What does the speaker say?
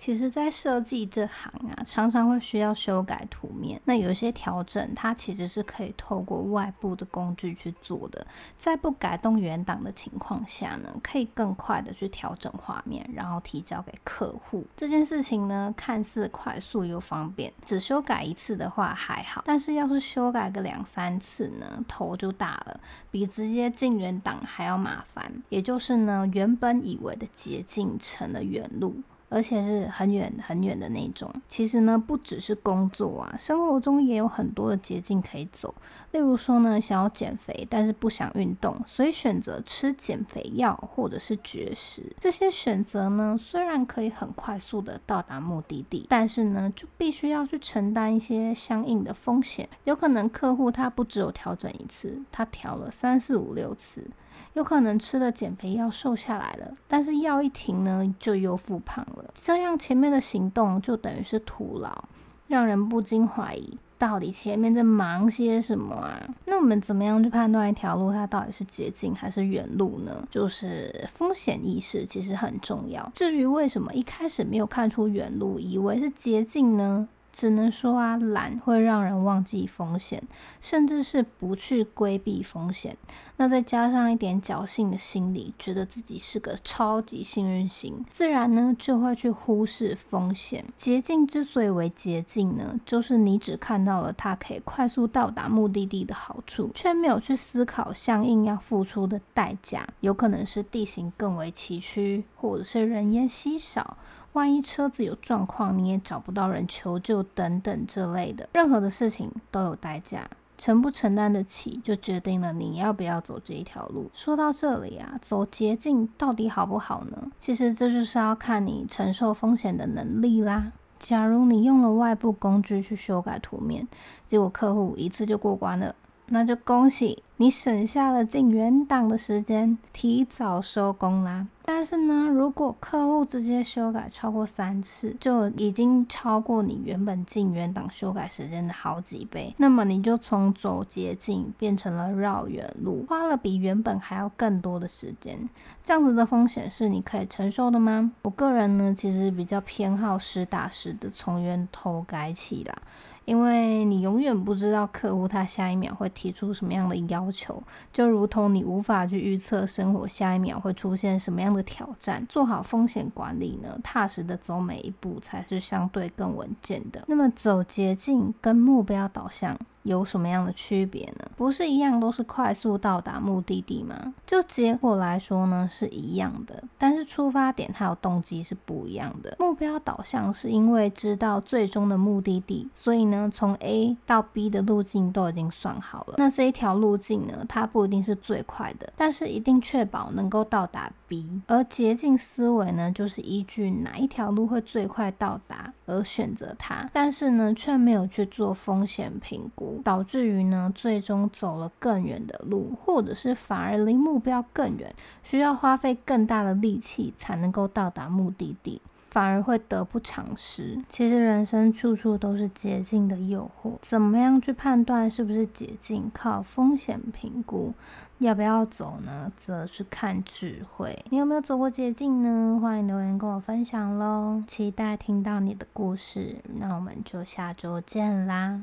其实，在设计这行啊，常常会需要修改图面。那有些调整，它其实是可以透过外部的工具去做的，在不改动原档的情况下呢，可以更快的去调整画面，然后提交给客户。这件事情呢，看似快速又方便，只修改一次的话还好，但是要是修改个两三次呢，头就大了，比直接进原档还要麻烦。也就是呢，原本以为的捷径成了远路。而且是很远很远的那种。其实呢，不只是工作啊，生活中也有很多的捷径可以走。例如说呢，想要减肥，但是不想运动，所以选择吃减肥药或者是绝食。这些选择呢，虽然可以很快速的到达目的地，但是呢，就必须要去承担一些相应的风险。有可能客户他不只有调整一次，他调了三四五六次。有可能吃了减肥药瘦下来了，但是药一停呢，就又复胖了。这样前面的行动就等于是徒劳，让人不禁怀疑，到底前面在忙些什么啊？那我们怎么样去判断一条路它到底是捷径还是远路呢？就是风险意识其实很重要。至于为什么一开始没有看出远路，以为是捷径呢？只能说啊，懒会让人忘记风险，甚至是不去规避风险。那再加上一点侥幸的心理，觉得自己是个超级幸运星，自然呢就会去忽视风险。捷径之所以为捷径呢，就是你只看到了它可以快速到达目的地的好处，却没有去思考相应要付出的代价。有可能是地形更为崎岖，或者是人烟稀少。万一车子有状况，你也找不到人求救，等等这类的，任何的事情都有代价，承不承担得起，就决定了你要不要走这一条路。说到这里啊，走捷径到底好不好呢？其实这就是要看你承受风险的能力啦。假如你用了外部工具去修改图面，结果客户一次就过关了，那就恭喜你省下了进原档的时间，提早收工啦。但是呢，如果客户直接修改超过三次，就已经超过你原本进原档修改时间的好几倍，那么你就从走捷径变成了绕远路，花了比原本还要更多的时间。这样子的风险是你可以承受的吗？我个人呢，其实比较偏好实打实的从源头改起啦，因为你永远不知道客户他下一秒会提出什么样的要求，就如同你无法去预测生活下一秒会出现什么样的。挑战，做好风险管理呢，踏实的走每一步才是相对更稳健的。那么走捷径跟目标导向有什么样的区别呢？不是一样都是快速到达目的地吗？就结果来说呢，是一样的，但是出发点还有动机是不一样的。目标导向是因为知道最终的目的地，所以呢，从 A 到 B 的路径都已经算好了。那这一条路径呢，它不一定是最快的，但是一定确保能够到达 B。而捷径思维呢，就是依据哪一条路会最快到达而选择它，但是呢，却没有去做风险评估。导致于呢，最终走了更远的路，或者是反而离目标更远，需要花费更大的力气才能够到达目的地，反而会得不偿失。其实人生处处都是捷径的诱惑，怎么样去判断是不是捷径？靠风险评估，要不要走呢？则是看智慧。你有没有走过捷径呢？欢迎留言跟我分享喽，期待听到你的故事。那我们就下周见啦。